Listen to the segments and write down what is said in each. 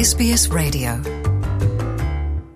SBS Radio.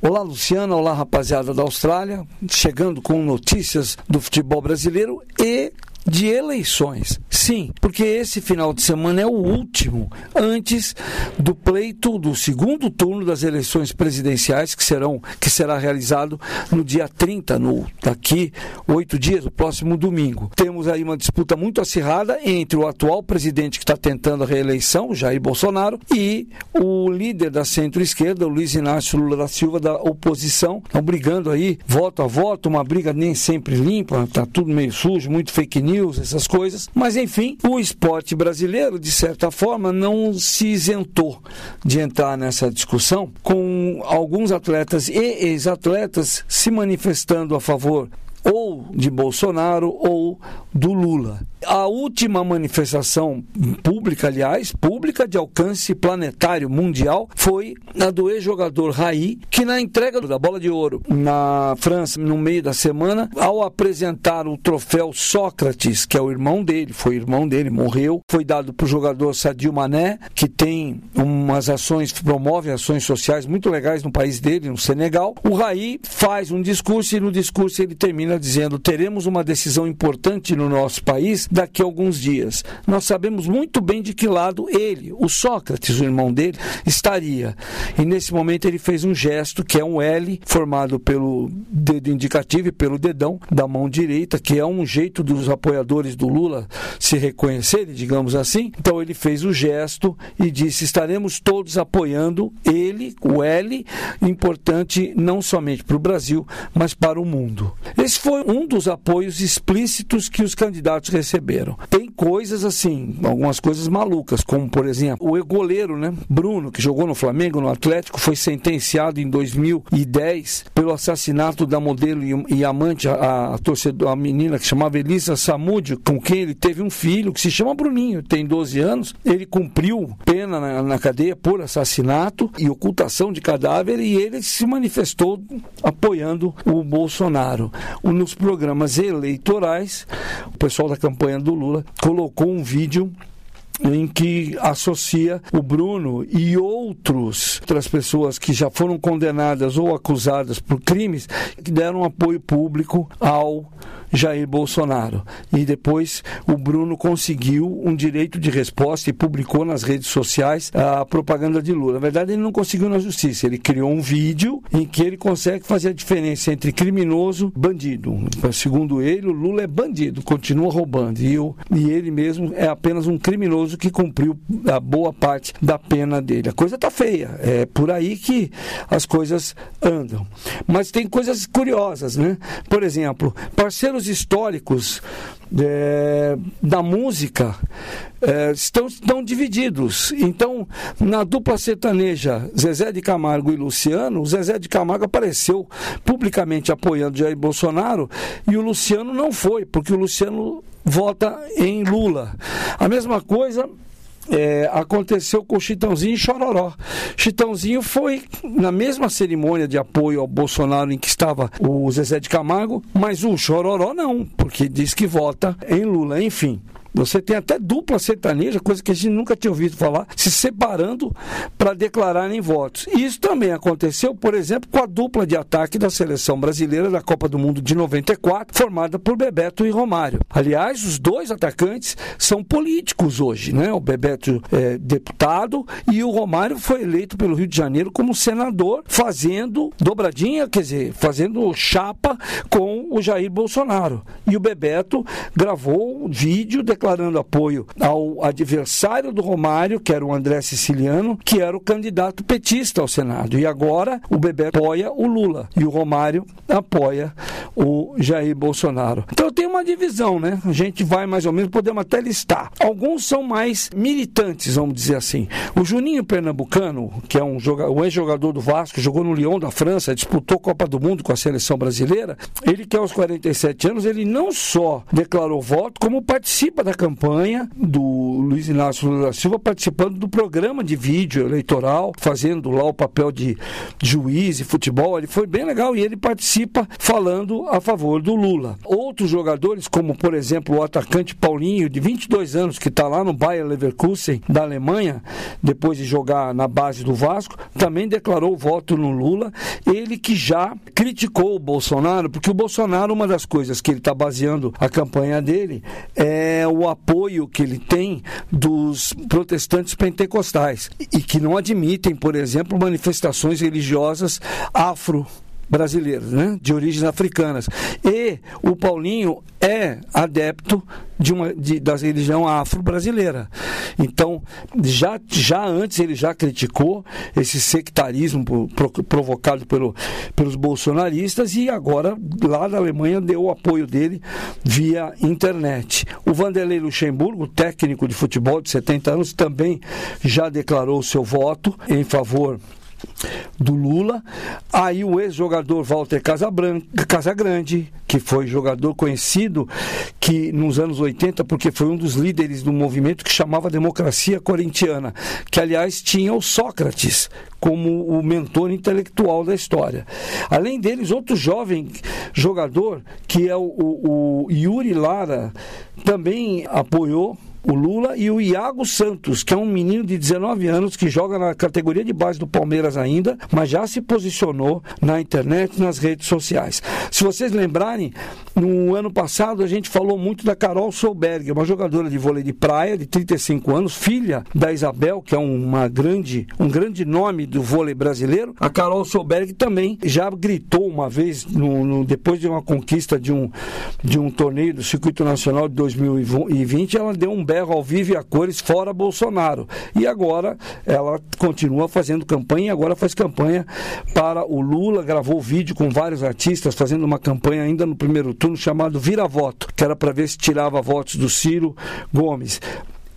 Olá, Luciana. Olá, rapaziada da Austrália. Chegando com notícias do futebol brasileiro e de eleições. Sim, porque esse final de semana é o último antes do pleito do segundo turno das eleições presidenciais que serão que será realizado no dia 30, no daqui oito dias, no próximo domingo. Temos aí uma disputa muito acirrada entre o atual presidente que está tentando a reeleição, Jair Bolsonaro, e o líder da centro-esquerda, o Luiz Inácio Lula da Silva, da oposição. Estão brigando aí, voto a voto, uma briga nem sempre limpa, tá tudo meio sujo, muito fake news, essas coisas. Mas enfim, o esporte brasileiro, de certa forma, não se isentou de entrar nessa discussão, com alguns atletas e ex-atletas se manifestando a favor ou de Bolsonaro ou do Lula. A última manifestação pública, aliás, pública de alcance planetário mundial, foi a do ex-jogador Raí, que na entrega da bola de ouro na França, no meio da semana, ao apresentar o troféu Sócrates, que é o irmão dele, foi irmão dele, morreu, foi dado para o jogador Sadio Mané, que tem umas ações, promove ações sociais muito legais no país dele, no Senegal. O Raí faz um discurso e no discurso ele termina dizendo: teremos uma decisão importante no nosso país daqui a alguns dias. Nós sabemos muito bem de que lado ele, o Sócrates, o irmão dele, estaria. E nesse momento ele fez um gesto que é um L formado pelo dedo indicativo e pelo dedão da mão direita, que é um jeito dos apoiadores do Lula se reconhecerem, digamos assim. Então ele fez o gesto e disse: estaremos todos apoiando ele, o L, importante não somente para o Brasil, mas para o mundo. Esse foi um dos apoios explícitos que os candidatos receberam. Tem coisas assim, algumas coisas malucas, como por exemplo, o goleiro, né, Bruno, que jogou no Flamengo, no Atlético, foi sentenciado em 2010 pelo assassinato da modelo e amante, a, a a menina que chamava Elisa Samúdio, com quem ele teve um filho, que se chama Bruninho, tem 12 anos. Ele cumpriu pena na, na cadeia por assassinato e ocultação de cadáver e ele se manifestou apoiando o Bolsonaro. O nos programas eleitorais, o pessoal da campanha do Lula colocou um vídeo em que associa o Bruno e outros, outras pessoas que já foram condenadas ou acusadas por crimes que deram apoio público ao Jair Bolsonaro. E depois o Bruno conseguiu um direito de resposta e publicou nas redes sociais a propaganda de Lula. Na verdade, ele não conseguiu na justiça. Ele criou um vídeo em que ele consegue fazer a diferença entre criminoso e bandido. Segundo ele, o Lula é bandido, continua roubando. E, eu, e ele mesmo é apenas um criminoso que cumpriu a boa parte da pena dele. A coisa está feia. É por aí que as coisas andam. Mas tem coisas curiosas, né? Por exemplo, parceiros históricos é, da música é, estão, estão divididos. Então, na dupla sertaneja Zezé de Camargo e Luciano, o Zezé de Camargo apareceu publicamente apoiando Jair Bolsonaro e o Luciano não foi, porque o Luciano vota em Lula. A mesma coisa é, aconteceu com o Chitãozinho e Chororó. Chitãozinho foi na mesma cerimônia de apoio ao Bolsonaro em que estava o Zezé de Camargo, mas o Chororó não, porque diz que vota em Lula. Enfim, você tem até dupla sertaneja, coisa que a gente nunca tinha ouvido falar, se separando para declararem votos. Isso também aconteceu, por exemplo, com a dupla de ataque da seleção brasileira da Copa do Mundo de 94, formada por Bebeto e Romário. Aliás, os dois atacantes são políticos hoje, né? O Bebeto é deputado e o Romário foi eleito pelo Rio de Janeiro como senador, fazendo dobradinha, quer dizer, fazendo chapa com o Jair Bolsonaro. E o Bebeto gravou um vídeo declarando declarando apoio ao adversário do Romário, que era o André Siciliano, que era o candidato petista ao Senado. E agora o Bebê apoia o Lula e o Romário apoia o Jair Bolsonaro. Então tem uma divisão, né? A gente vai mais ou menos, podemos até listar. Alguns são mais militantes, vamos dizer assim. O Juninho Pernambucano, que é um, um ex-jogador do Vasco, jogou no Lyon da França, disputou Copa do Mundo com a seleção brasileira. Ele que aos 47 anos, ele não só declarou voto, como participa da campanha do Luiz Inácio Lula da Silva, participando do programa de vídeo eleitoral, fazendo lá o papel de juiz e futebol. Ele foi bem legal e ele participa falando a favor do Lula. Outros jogadores, como por exemplo o atacante Paulinho, de 22 anos, que está lá no Bayer Leverkusen da Alemanha, depois de jogar na base do Vasco, também declarou voto no Lula. Ele que já criticou o Bolsonaro, porque o Bolsonaro, uma das coisas que ele está baseando a campanha dele é o apoio que ele tem dos protestantes pentecostais e que não admitem, por exemplo, manifestações religiosas afro brasileiros, né, de origens africanas. E o Paulinho é adepto de uma, de, da religião afro-brasileira. Então, já, já antes ele já criticou esse sectarismo pro, provocado pelo, pelos bolsonaristas e agora lá da Alemanha deu o apoio dele via internet. O Vanderlei Luxemburgo, técnico de futebol de 70 anos, também já declarou seu voto em favor do Lula. Aí o ex-jogador Walter Casagrande, que foi jogador conhecido que nos anos 80, porque foi um dos líderes do movimento que chamava Democracia Corintiana, que aliás tinha o Sócrates como o mentor intelectual da história. Além deles, outro jovem jogador, que é o, o, o Yuri Lara, também apoiou o Lula e o Iago Santos, que é um menino de 19 anos que joga na categoria de base do Palmeiras ainda, mas já se posicionou na internet nas redes sociais. Se vocês lembrarem, no ano passado a gente falou muito da Carol Solberg, uma jogadora de vôlei de praia de 35 anos, filha da Isabel, que é uma grande, um grande nome do vôlei brasileiro. A Carol Solberg também já gritou uma vez, no, no, depois de uma conquista de um, de um torneio do Circuito Nacional de 2020, ela deu um berro ao vivo e a cores fora Bolsonaro. E agora ela continua fazendo campanha, agora faz campanha para o Lula, gravou vídeo com vários artistas fazendo uma campanha ainda no primeiro turno chamado Vira Voto, que era para ver se tirava votos do Ciro Gomes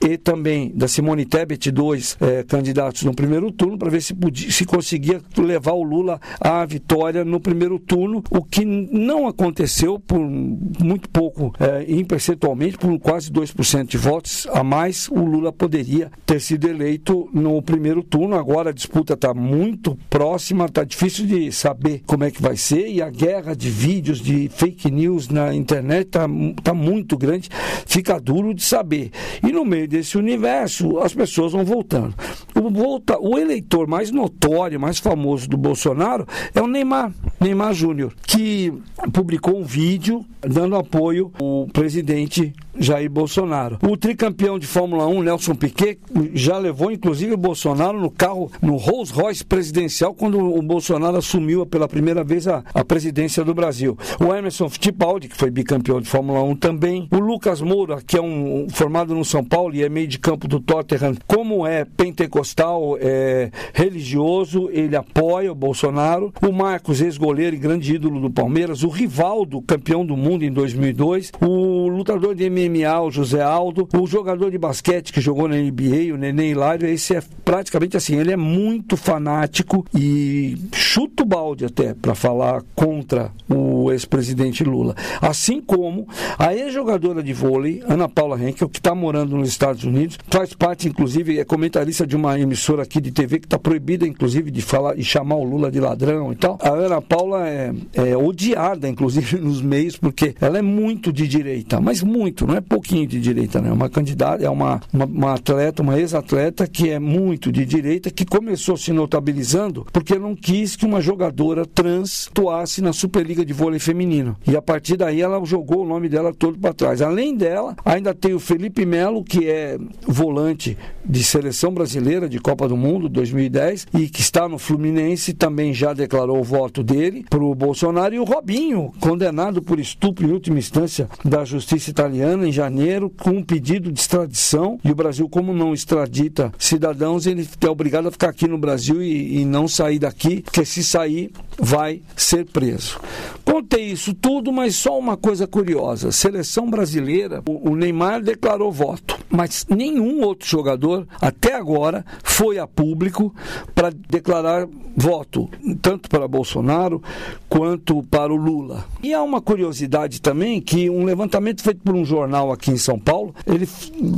e também da Simone Tebet, dois é, candidatos no primeiro turno, para ver se, podia, se conseguia levar o Lula à vitória no primeiro turno, o que não aconteceu por muito pouco, é, impercentualmente, por quase 2% de votos a mais, o Lula poderia ter sido eleito no primeiro turno. Agora a disputa está muito próxima, está difícil de saber como é que vai ser, e a guerra de vídeos, de fake news na internet está tá muito grande, fica duro de saber. E no meio desse universo, as pessoas vão voltando. O, volta, o eleitor mais notório, mais famoso do Bolsonaro é o Neymar, Neymar Júnior, que publicou um vídeo dando apoio ao presidente Jair Bolsonaro. O tricampeão de Fórmula 1, Nelson Piquet, já levou inclusive o Bolsonaro no carro, no Rolls Royce presidencial, quando o Bolsonaro assumiu pela primeira vez a, a presidência do Brasil. O Emerson Fittipaldi, que foi bicampeão de Fórmula 1 também. O Lucas Moura, que é um, formado no São Paulo e é meio de campo do Tottenham, como é pentecostal, é religioso, ele apoia o Bolsonaro. O Marcos, ex-goleiro e grande ídolo do Palmeiras. O Rivaldo, campeão do mundo em 2002. O lutador de MMA MMA, o José Aldo, o jogador de basquete que jogou na NBA, o Nenê Hilário, esse é praticamente assim, ele é muito fanático e chuta o balde até para falar contra o ex-presidente Lula. Assim como a ex-jogadora de vôlei, Ana Paula Henkel, que está morando nos Estados Unidos, faz parte, inclusive, é comentarista de uma emissora aqui de TV que está proibida, inclusive, de falar e chamar o Lula de ladrão e tal. A Ana Paula é, é odiada, inclusive, nos meios, porque ela é muito de direita, mas muito, não é pouquinho de direita, né? Uma candidata, é uma, uma, uma atleta, uma ex-atleta que é muito de direita, que começou se notabilizando porque não quis que uma jogadora trans atuasse na Superliga de Vôlei Feminino. E a partir daí ela jogou o nome dela todo para trás. Além dela, ainda tem o Felipe Melo, que é volante de seleção brasileira de Copa do Mundo 2010 e que está no Fluminense, também já declarou o voto dele para o Bolsonaro. E o Robinho, condenado por estupro em última instância da justiça italiana em janeiro, com um pedido de extradição. E o Brasil, como não extradita cidadãos, ele é obrigado a ficar aqui no Brasil e, e não sair daqui, porque se sair, vai ser preso. Contei isso tudo, mas só uma coisa curiosa: seleção brasileira, o, Neymar declarou voto. Mas nenhum outro jogador, até agora, foi a público para declarar voto, tanto para Bolsonaro quanto para o Lula. E há uma curiosidade também que um levantamento feito por um jornal aqui em São Paulo, ele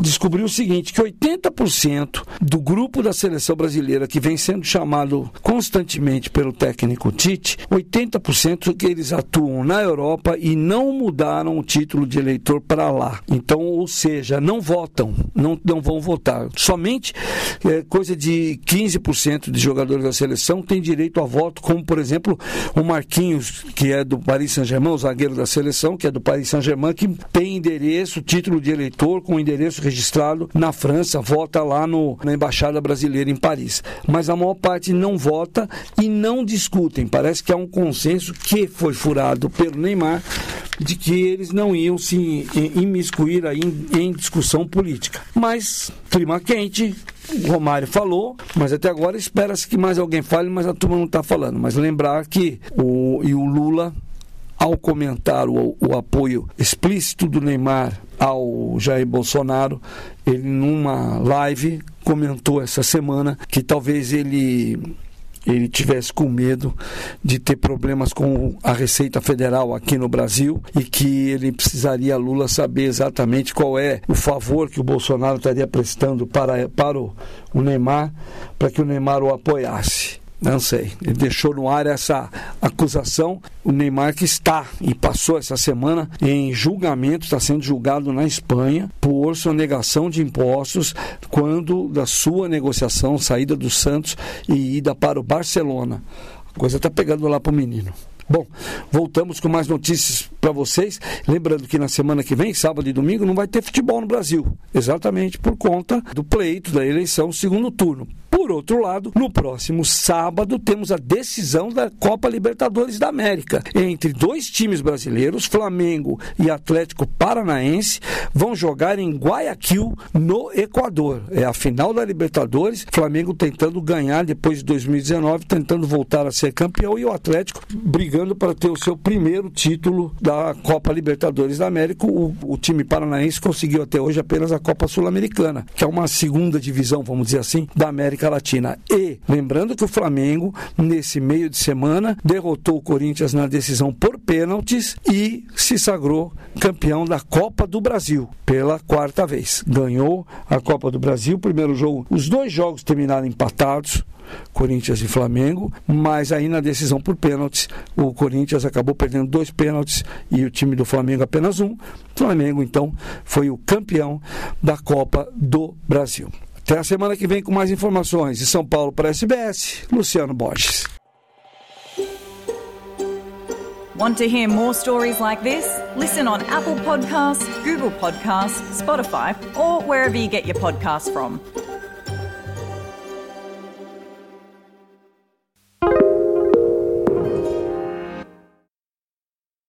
descobriu o seguinte, que 80% do grupo da seleção brasileira que vem sendo chamado constantemente pelo técnico Tite, 80% que eles atuam na Europa e não mudaram o título de eleitor para lá. Então, ou seja, não votam, não, não vão votar. Somente é, coisa de 15% de jogadores da seleção têm direito a voto, como por exemplo o Marquinhos, que é do Paris Saint-Germain, o zagueiro da seleção, que é do Paris Saint-Germain, que tem endereço, título de eleitor com endereço registrado na França, vota lá no, na Embaixada Brasileira em Paris. Mas a maior parte não vota e não discutem. Parece que há um consenso que foi furado pelo Neymar de que eles não iam se imiscuir aí em, em discussão política. Mas clima quente, Romário falou, mas até agora espera-se que mais alguém fale, mas a turma não está falando. Mas lembrar que o, e o Lula, ao comentar o, o apoio explícito do Neymar ao Jair Bolsonaro, ele numa live comentou essa semana que talvez ele ele tivesse com medo de ter problemas com a Receita Federal aqui no Brasil e que ele precisaria Lula saber exatamente qual é o favor que o Bolsonaro estaria prestando para, para o, o Neymar, para que o Neymar o apoiasse. Não sei. Ele deixou no ar essa acusação. O Neymar que está e passou essa semana em julgamento, está sendo julgado na Espanha por sonegação de impostos quando da sua negociação, saída do Santos e ida para o Barcelona. A coisa está pegando lá para o menino. Bom, voltamos com mais notícias para vocês. Lembrando que na semana que vem, sábado e domingo, não vai ter futebol no Brasil. Exatamente por conta do pleito da eleição segundo turno. Por outro lado, no próximo sábado temos a decisão da Copa Libertadores da América. Entre dois times brasileiros, Flamengo e Atlético Paranaense, vão jogar em Guayaquil, no Equador. É a final da Libertadores, Flamengo tentando ganhar depois de 2019, tentando voltar a ser campeão e o Atlético brigando para ter o seu primeiro título da Copa Libertadores da América. O, o time paranaense conseguiu até hoje apenas a Copa Sul-Americana, que é uma segunda divisão, vamos dizer assim, da América Latina. E, lembrando que o Flamengo, nesse meio de semana, derrotou o Corinthians na decisão por pênaltis e se sagrou campeão da Copa do Brasil pela quarta vez. Ganhou a Copa do Brasil, primeiro jogo, os dois jogos terminaram empatados. Corinthians e Flamengo, mas aí na decisão por pênaltis, o Corinthians acabou perdendo dois pênaltis e o time do Flamengo apenas um. O Flamengo, então, foi o campeão da Copa do Brasil. Até a semana que vem com mais informações. De São Paulo para a SBS, Luciano Borges. Want to hear more stories like this? Listen on Apple Podcasts, Google Podcasts, Spotify, or wherever you get your podcasts from.